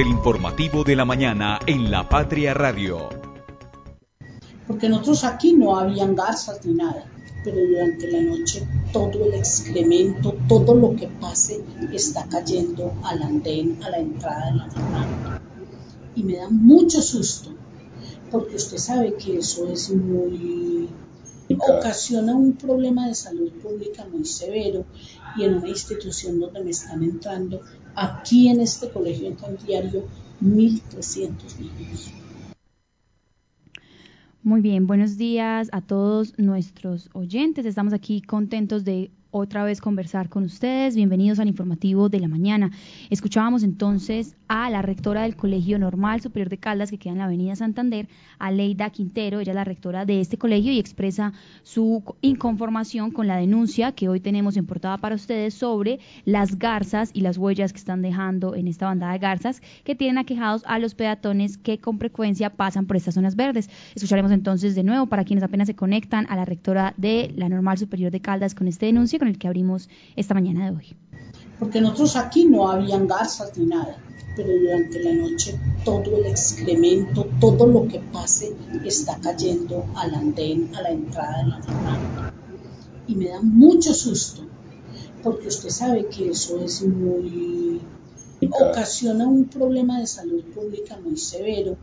del informativo de la mañana en La Patria Radio. Porque nosotros aquí no habían garzas ni nada, pero durante la noche todo el excremento, todo lo que pase está cayendo al andén, a la entrada de la farmacia. Y me da mucho susto, porque usted sabe que eso es muy ocasiona un problema de salud pública muy severo y en una institución donde me están entrando, aquí en este colegio en diario, 1.300 niños. Muy bien, buenos días a todos nuestros oyentes. Estamos aquí contentos de otra vez conversar con ustedes. Bienvenidos al informativo de la mañana. Escuchábamos entonces a la rectora del Colegio Normal Superior de Caldas, que queda en la Avenida Santander, a Leida Quintero. Ella es la rectora de este colegio y expresa su inconformación con la denuncia que hoy tenemos en portada para ustedes sobre las garzas y las huellas que están dejando en esta bandada de garzas que tienen aquejados a los peatones que con frecuencia pasan por estas zonas verdes. Escucharemos entonces de nuevo para quienes apenas se conectan a la rectora de la Normal Superior de Caldas con esta denuncia con el que abrimos esta mañana de hoy. Porque nosotros aquí no habían garzas ni nada, pero durante la noche todo el excremento, todo lo que pase está cayendo al andén, a la entrada de la farmacia. Y me da mucho susto, porque usted sabe que eso es muy ocasiona un problema de salud pública muy severo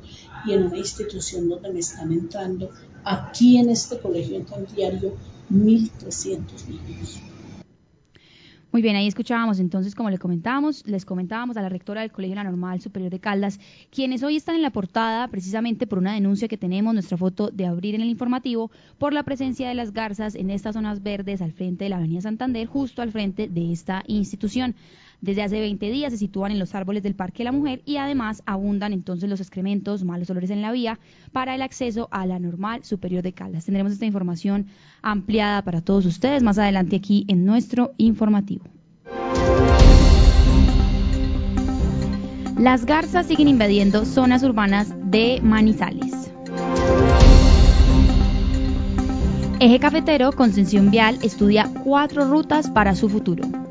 y en una institución donde me están entrando, aquí en este colegio en diario, 1.300 niños. Muy bien, ahí escuchábamos entonces, como le comentábamos, les comentábamos a la rectora del Colegio La Normal Superior de Caldas, quienes hoy están en la portada precisamente por una denuncia que tenemos, nuestra foto de abrir en el informativo, por la presencia de las garzas en estas zonas verdes al frente de la Avenida Santander, justo al frente de esta institución. Desde hace 20 días se sitúan en los árboles del Parque de la Mujer y además abundan entonces los excrementos, malos olores en la vía para el acceso a la normal superior de Caldas. Tendremos esta información ampliada para todos ustedes más adelante aquí en nuestro informativo. Las garzas siguen invadiendo zonas urbanas de Manizales. Eje Cafetero, Concesión Vial, estudia cuatro rutas para su futuro.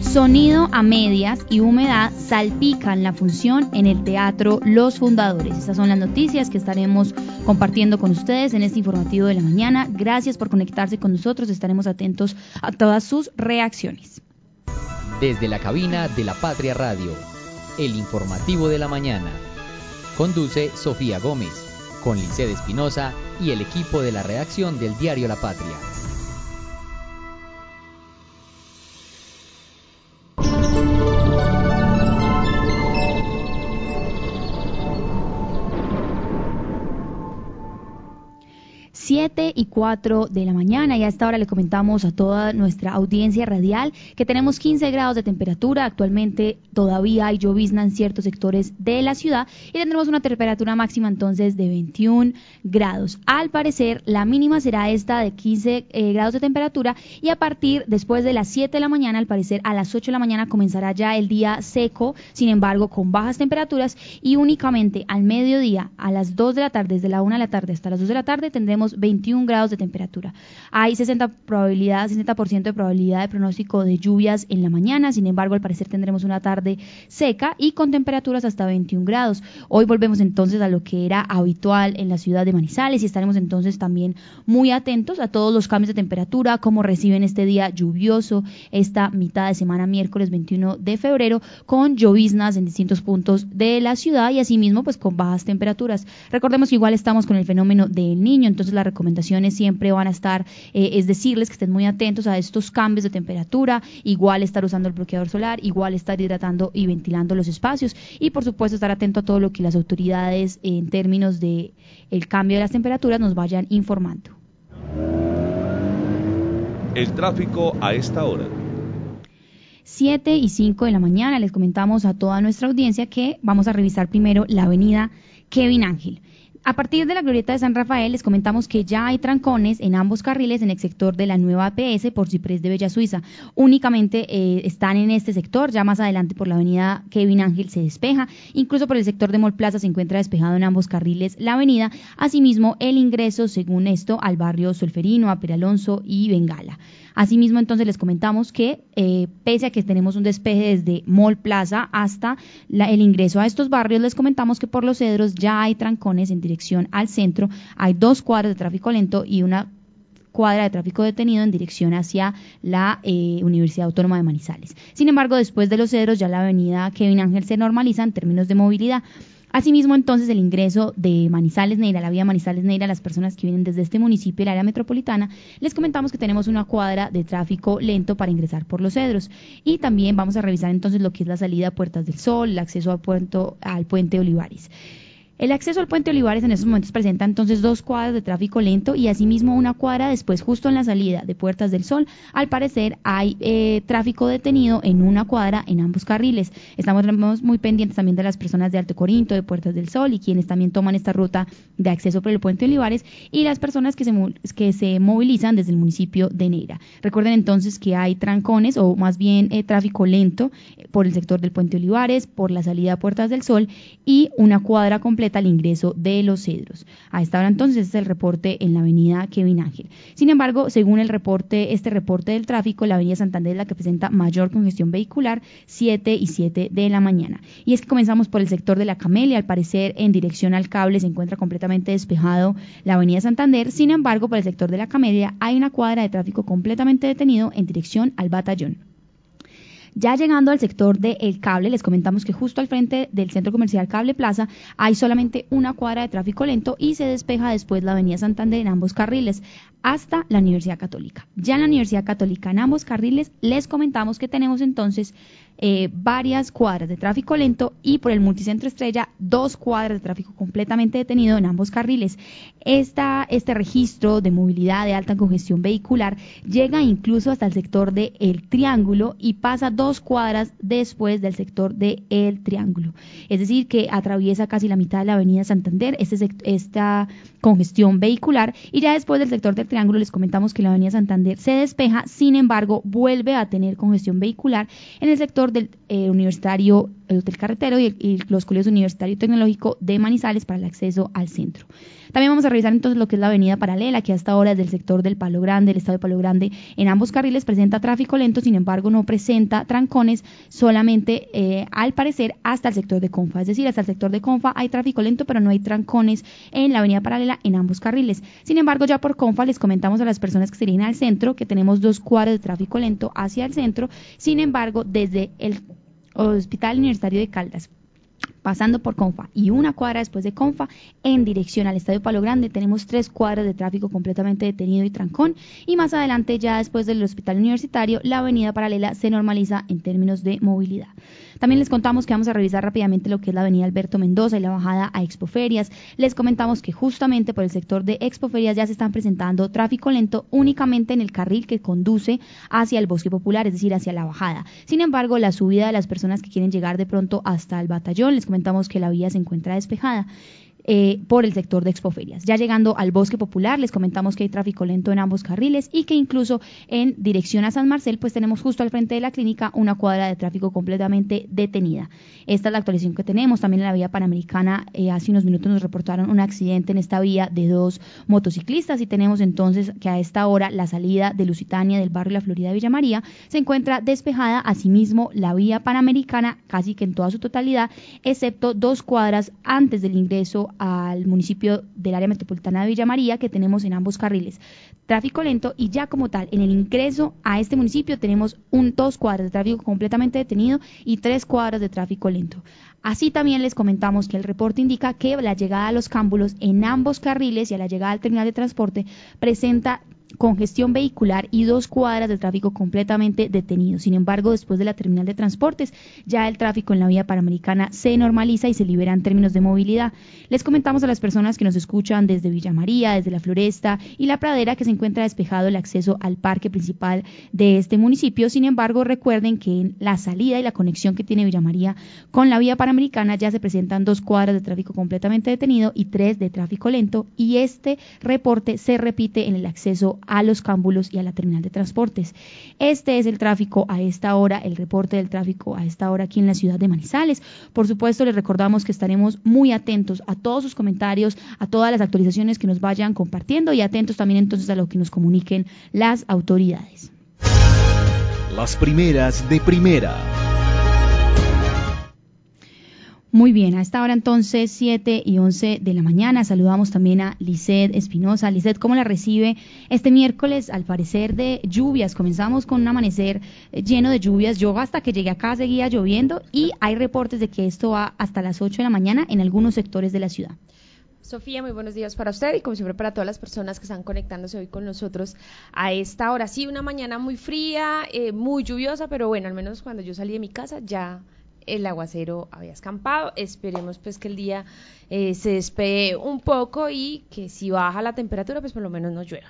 Sonido a medias y humedad salpican la función en el teatro Los Fundadores. Estas son las noticias que estaremos compartiendo con ustedes en este informativo de la mañana. Gracias por conectarse con nosotros. Estaremos atentos a todas sus reacciones. Desde la cabina de la Patria Radio, el informativo de la mañana. Conduce Sofía Gómez, con Lice Espinosa y el equipo de la redacción del diario La Patria. 7 y 4 de la mañana y a esta hora le comentamos a toda nuestra audiencia radial que tenemos 15 grados de temperatura. Actualmente todavía hay llovizna en ciertos sectores de la ciudad y tendremos una temperatura máxima entonces de 21 grados. Al parecer la mínima será esta de 15 eh, grados de temperatura y a partir después de las 7 de la mañana, al parecer a las 8 de la mañana comenzará ya el día seco, sin embargo con bajas temperaturas y únicamente al mediodía a las 2 de la tarde, desde la 1 de la tarde hasta las 2 de la tarde tendremos 21 grados de temperatura. Hay 60 probabilidad, 60% de probabilidad de pronóstico de lluvias en la mañana, sin embargo, al parecer tendremos una tarde seca y con temperaturas hasta 21 grados. Hoy volvemos entonces a lo que era habitual en la ciudad de Manizales y estaremos entonces también muy atentos a todos los cambios de temperatura, cómo reciben este día lluvioso, esta mitad de semana miércoles 21 de febrero, con lloviznas en distintos puntos de la ciudad y asimismo pues con bajas temperaturas. Recordemos que igual estamos con el fenómeno del niño, entonces la recomendaciones siempre van a estar, eh, es decirles que estén muy atentos a estos cambios de temperatura, igual estar usando el bloqueador solar, igual estar hidratando y ventilando los espacios y por supuesto estar atento a todo lo que las autoridades en términos de el cambio de las temperaturas nos vayan informando. El tráfico a esta hora. 7 y 5 de la mañana les comentamos a toda nuestra audiencia que vamos a revisar primero la avenida Kevin Ángel. A partir de la glorieta de San Rafael les comentamos que ya hay trancones en ambos carriles en el sector de la nueva APS por Ciprés de Bella Suiza. Únicamente eh, están en este sector, ya más adelante por la avenida Kevin Ángel se despeja, incluso por el sector de Mall Plaza se encuentra despejado en ambos carriles la avenida, asimismo el ingreso según esto al barrio Solferino, a Peralonso y Bengala. Asimismo, entonces les comentamos que eh, pese a que tenemos un despeje desde Mall Plaza hasta el ingreso a estos barrios, les comentamos que por los cedros ya hay trancones en dirección al centro, hay dos cuadras de tráfico lento y una cuadra de tráfico detenido en dirección hacia la eh, Universidad Autónoma de Manizales. Sin embargo, después de los cedros, ya la avenida Kevin Ángel se normaliza en términos de movilidad. Asimismo, entonces, el ingreso de Manizales Neira, la vía Manizales Neira, las personas que vienen desde este municipio, el área metropolitana, les comentamos que tenemos una cuadra de tráfico lento para ingresar por los cedros. Y también vamos a revisar entonces lo que es la salida a Puertas del Sol, el acceso al, al puente Olivares. El acceso al puente Olivares en estos momentos presenta entonces dos cuadras de tráfico lento y asimismo una cuadra después justo en la salida de Puertas del Sol. Al parecer hay eh, tráfico detenido en una cuadra en ambos carriles. Estamos muy pendientes también de las personas de Alto Corinto, de Puertas del Sol y quienes también toman esta ruta de acceso por el puente Olivares y las personas que se, que se movilizan desde el municipio de Neira. Recuerden entonces que hay trancones o más bien eh, tráfico lento eh, por el sector del puente Olivares, por la salida a Puertas del Sol y una cuadra completa al ingreso de los cedros. A esta hora entonces es el reporte en la avenida Kevin Ángel. Sin embargo, según el reporte, este reporte del tráfico, la avenida Santander es la que presenta mayor congestión vehicular, 7 y 7 de la mañana. Y es que comenzamos por el sector de la Camelia, al parecer en dirección al cable se encuentra completamente despejado la avenida Santander, sin embargo, por el sector de la Camelia hay una cuadra de tráfico completamente detenido en dirección al batallón. Ya llegando al sector del cable, les comentamos que justo al frente del centro comercial Cable Plaza hay solamente una cuadra de tráfico lento y se despeja después la avenida Santander en ambos carriles hasta la Universidad Católica. Ya en la Universidad Católica en ambos carriles les comentamos que tenemos entonces eh, varias cuadras de tráfico lento y por el multicentro estrella dos cuadras de tráfico completamente detenido en ambos carriles. Esta, este registro de movilidad de alta congestión vehicular llega incluso hasta el sector de El Triángulo y pasa dos cuadras después del sector de El Triángulo. Es decir, que atraviesa casi la mitad de la avenida Santander este, esta congestión vehicular y ya después del sector del Triángulo les comentamos que la avenida Santander se despeja, sin embargo vuelve a tener congestión vehicular en el sector del eh, Universitario, el Hotel Carretero y, los colegios Universitario Tecnológico de Manizales para el acceso al centro. También vamos a revisar entonces lo que es la avenida paralela, que hasta ahora es del sector del Palo Grande, el estado de Palo Grande, en ambos carriles presenta tráfico lento, sin embargo no presenta trancones solamente eh, al parecer hasta el sector de Confa. Es decir, hasta el sector de Confa hay tráfico lento, pero no hay trancones en la avenida paralela en ambos carriles. Sin embargo, ya por Confa les comentamos a las personas que se dirigen al centro que tenemos dos cuadros de tráfico lento hacia el centro. Sin embargo, desde el Hospital Universitario de Caldas pasando por Confa y una cuadra después de Confa en dirección al Estadio Palo Grande tenemos tres cuadras de tráfico completamente detenido y trancón y más adelante ya después del hospital universitario la avenida paralela se normaliza en términos de movilidad. También les contamos que vamos a revisar rápidamente lo que es la avenida Alberto Mendoza y la bajada a Expoferias. Les comentamos que justamente por el sector de Expoferias ya se están presentando tráfico lento únicamente en el carril que conduce hacia el bosque popular, es decir, hacia la bajada. Sin embargo, la subida de las personas que quieren llegar de pronto hasta el batallón, les comentamos que la vía se encuentra despejada. Eh, por el sector de expoferias. Ya llegando al bosque popular, les comentamos que hay tráfico lento en ambos carriles y que incluso en dirección a San Marcel, pues tenemos justo al frente de la clínica una cuadra de tráfico completamente detenida. Esta es la actualización que tenemos. También en la vía panamericana, eh, hace unos minutos nos reportaron un accidente en esta vía de dos motociclistas y tenemos entonces que a esta hora la salida de Lusitania del barrio La Florida de Villa María se encuentra despejada. Asimismo, la vía panamericana casi que en toda su totalidad, excepto dos cuadras antes del ingreso al municipio del área metropolitana de Villa María que tenemos en ambos carriles. Tráfico lento y ya como tal, en el ingreso a este municipio tenemos un dos cuadras de tráfico completamente detenido y tres cuadras de tráfico lento. Así también les comentamos que el reporte indica que la llegada a los cámbulos en ambos carriles y a la llegada al terminal de transporte presenta congestión vehicular y dos cuadras de tráfico completamente detenido. Sin embargo, después de la terminal de transportes, ya el tráfico en la vía panamericana se normaliza y se libera en términos de movilidad. Les comentamos a las personas que nos escuchan desde Villa María, desde la Floresta y la Pradera que se encuentra despejado el acceso al parque principal de este municipio. Sin embargo, recuerden que en la salida y la conexión que tiene Villa María con la vía panamericana ya se presentan dos cuadras de tráfico completamente detenido y tres de tráfico lento y este reporte se repite en el acceso a los cámbulos y a la terminal de transportes. Este es el tráfico a esta hora, el reporte del tráfico a esta hora aquí en la ciudad de Manizales. Por supuesto, les recordamos que estaremos muy atentos a todos sus comentarios, a todas las actualizaciones que nos vayan compartiendo y atentos también entonces a lo que nos comuniquen las autoridades. Las primeras de primera. Muy bien, a esta hora entonces 7 y 11 de la mañana saludamos también a Lisset Espinosa. Lisset, ¿cómo la recibe este miércoles al parecer de lluvias? Comenzamos con un amanecer lleno de lluvias. Yo hasta que llegué acá seguía lloviendo y hay reportes de que esto va hasta las 8 de la mañana en algunos sectores de la ciudad. Sofía, muy buenos días para usted y como siempre para todas las personas que están conectándose hoy con nosotros a esta hora. Sí, una mañana muy fría, eh, muy lluviosa, pero bueno, al menos cuando yo salí de mi casa ya el aguacero había escampado. Esperemos pues que el día eh, se despegue un poco y que si baja la temperatura pues por lo menos no llueva.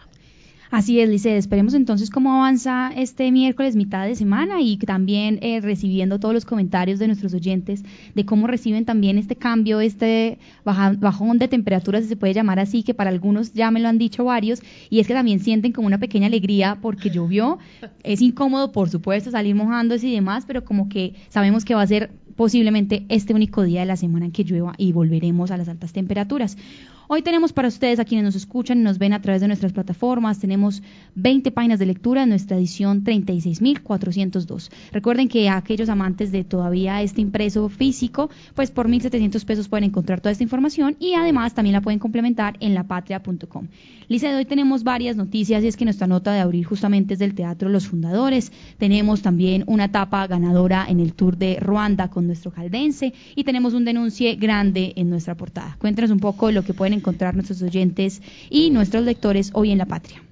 Así es, Lice. Esperemos entonces cómo avanza este miércoles, mitad de semana, y también eh, recibiendo todos los comentarios de nuestros oyentes de cómo reciben también este cambio, este bajón de temperatura, si se puede llamar así, que para algunos ya me lo han dicho varios, y es que también sienten como una pequeña alegría porque llovió. Es incómodo, por supuesto, salir mojándose y demás, pero como que sabemos que va a ser posiblemente este único día de la semana en que llueva y volveremos a las altas temperaturas. Hoy tenemos para ustedes, a quienes nos escuchan y nos ven a través de nuestras plataformas, tenemos 20 páginas de lectura en nuestra edición 36.402. Recuerden que aquellos amantes de todavía este impreso físico, pues por 1.700 pesos pueden encontrar toda esta información y además también la pueden complementar en lapatria.com. Lice, hoy tenemos varias noticias y es que nuestra nota de abril justamente es del Teatro Los Fundadores. Tenemos también una etapa ganadora en el Tour de Ruanda con nuestro caldense y tenemos un denuncie grande en nuestra portada. Cuéntanos un poco lo que pueden encontrar nuestros oyentes y nuestros lectores hoy en La Patria.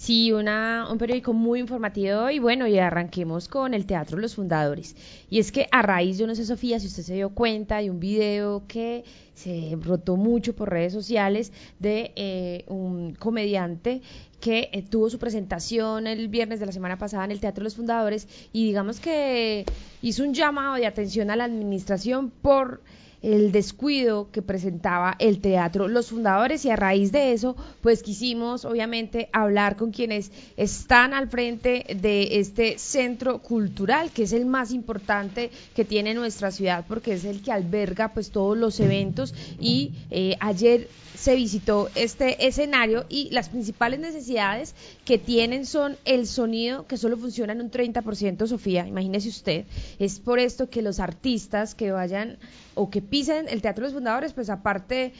Sí, una, un periódico muy informativo y bueno, y arranquemos con el Teatro Los Fundadores. Y es que a raíz, yo no sé Sofía, si usted se dio cuenta de un video que se rotó mucho por redes sociales de eh, un comediante que eh, tuvo su presentación el viernes de la semana pasada en el Teatro Los Fundadores y digamos que hizo un llamado de atención a la administración por el descuido que presentaba el teatro Los Fundadores y a raíz de eso pues quisimos obviamente hablar con quienes están al frente de este centro cultural que es el más importante que tiene nuestra ciudad porque es el que alberga pues todos los eventos y eh, ayer se visitó este escenario y las principales necesidades que tienen son el sonido que solo funciona en un 30%, Sofía, imagínese usted. Es por esto que los artistas que vayan o que pisen el Teatro de los Fundadores, pues aparte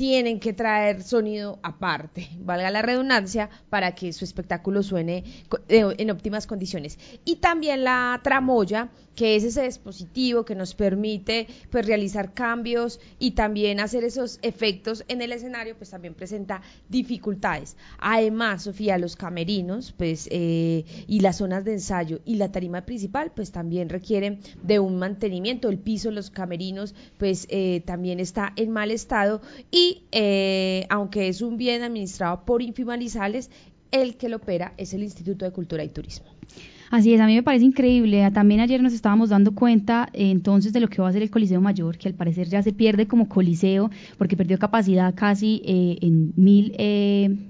tienen que traer sonido aparte, valga la redundancia, para que su espectáculo suene eh, en óptimas condiciones. Y también la tramoya, que es ese dispositivo que nos permite pues realizar cambios y también hacer esos efectos en el escenario, pues también presenta dificultades. Además, Sofía, los camerinos, pues eh, y las zonas de ensayo y la tarima principal, pues también requieren de un mantenimiento. El piso, los camerinos, pues eh, también está en mal estado y eh, aunque es un bien administrado por Infimalizales, el que lo opera es el Instituto de Cultura y Turismo. Así es, a mí me parece increíble. También ayer nos estábamos dando cuenta eh, entonces de lo que va a ser el Coliseo Mayor, que al parecer ya se pierde como coliseo porque perdió capacidad casi eh, en mil eh,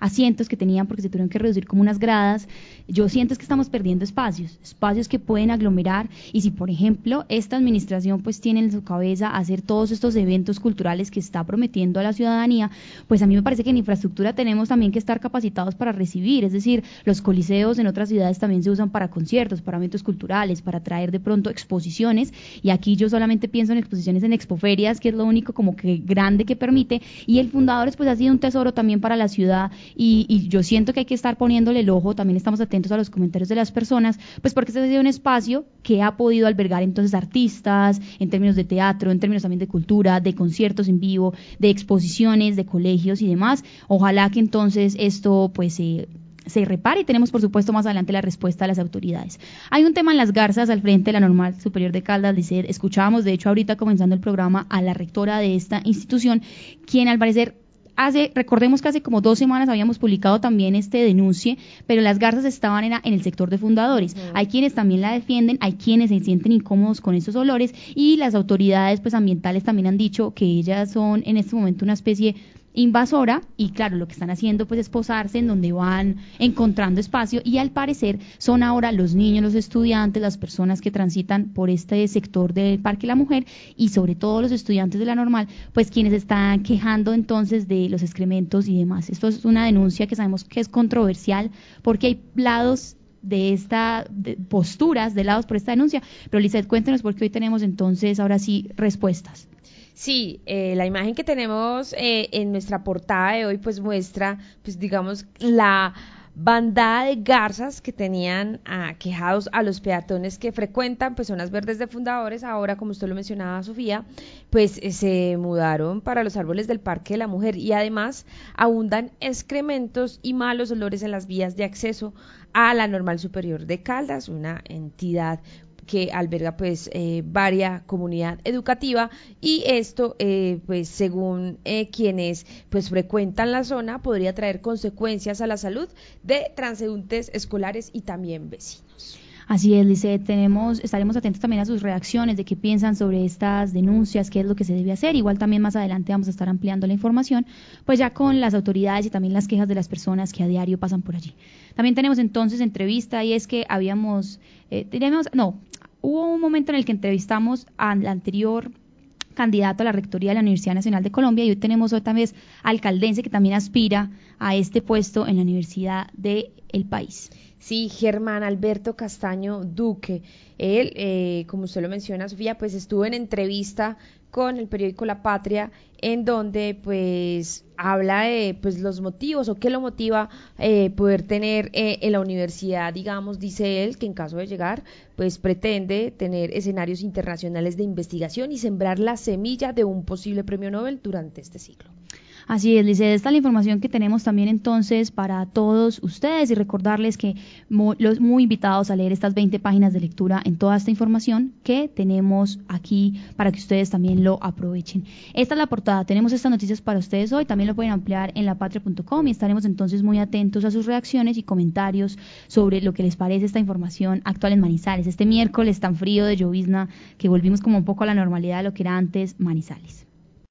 asientos que tenían porque se tuvieron que reducir como unas gradas. Yo siento que estamos perdiendo espacios, espacios que pueden aglomerar. Y si por ejemplo esta administración pues tiene en su cabeza hacer todos estos eventos culturales que está prometiendo a la ciudadanía, pues a mí me parece que en infraestructura tenemos también que estar capacitados para recibir, es decir, los coliseos en otras ciudades también se usan para conciertos, para eventos culturales, para traer de pronto exposiciones. Y aquí yo solamente pienso en exposiciones en expoferias, que es lo único como que grande que permite. Y el Fundadores pues ha sido un tesoro también para la ciudad y, yo siento que hay que estar poniéndole el ojo, también estamos atentos a los comentarios de las personas, pues porque este ha sido un espacio que ha podido albergar entonces artistas, en términos de teatro, en términos también de cultura, de conciertos en vivo, de exposiciones, de colegios y demás. Ojalá que entonces esto pues se repare y tenemos por supuesto más adelante la respuesta de las autoridades. Hay un tema en las garzas al frente de la Normal Superior de Caldas, dice, escuchábamos de hecho ahorita comenzando el programa a la rectora de esta institución, quien al parecer hace, recordemos que hace como dos semanas habíamos publicado también este denuncie, pero las garzas estaban en, en el sector de fundadores. Hay quienes también la defienden, hay quienes se sienten incómodos con esos olores y las autoridades pues ambientales también han dicho que ellas son en este momento una especie invasora y claro, lo que están haciendo pues es posarse en donde van encontrando espacio y al parecer son ahora los niños, los estudiantes, las personas que transitan por este sector del Parque La Mujer y sobre todo los estudiantes de la normal, pues quienes están quejando entonces de los excrementos y demás. Esto es una denuncia que sabemos que es controversial porque hay lados de esta posturas de lados por esta denuncia, pero Lizeth, cuéntenos porque hoy tenemos entonces ahora sí respuestas. Sí, eh, la imagen que tenemos eh, en nuestra portada de hoy pues muestra, pues digamos, la bandada de garzas que tenían quejados a los peatones que frecuentan pues zonas verdes de fundadores, ahora como usted lo mencionaba Sofía, pues eh, se mudaron para los árboles del Parque de la Mujer y además abundan excrementos y malos olores en las vías de acceso a la Normal Superior de Caldas, una entidad que alberga pues eh, varia comunidad educativa y esto eh, pues según eh, quienes pues frecuentan la zona podría traer consecuencias a la salud de transeúntes escolares y también vecinos. Así es, Lice, tenemos, estaremos atentos también a sus reacciones, de qué piensan sobre estas denuncias, qué es lo que se debe hacer. Igual también más adelante vamos a estar ampliando la información, pues ya con las autoridades y también las quejas de las personas que a diario pasan por allí. También tenemos entonces entrevista y es que habíamos, eh, tenemos, no, hubo un momento en el que entrevistamos al anterior candidato a la rectoría de la Universidad Nacional de Colombia y hoy tenemos otra vez alcaldense que también aspira a este puesto en la universidad del país. Sí, Germán Alberto Castaño Duque. Él, eh, como usted lo menciona, Sofía, pues estuvo en entrevista con el periódico La Patria, en donde pues habla de pues los motivos o qué lo motiva eh, poder tener eh, en la universidad, digamos, dice él, que en caso de llegar, pues pretende tener escenarios internacionales de investigación y sembrar la semilla de un posible premio Nobel durante este ciclo. Así es, Lice, esta es la información que tenemos también entonces para todos ustedes y recordarles que los muy invitados a leer estas 20 páginas de lectura en toda esta información que tenemos aquí para que ustedes también lo aprovechen. Esta es la portada, tenemos estas noticias para ustedes hoy, también lo pueden ampliar en lapatria.com y estaremos entonces muy atentos a sus reacciones y comentarios sobre lo que les parece esta información actual en Manizales, este miércoles tan frío de llovizna que volvimos como un poco a la normalidad de lo que era antes Manizales.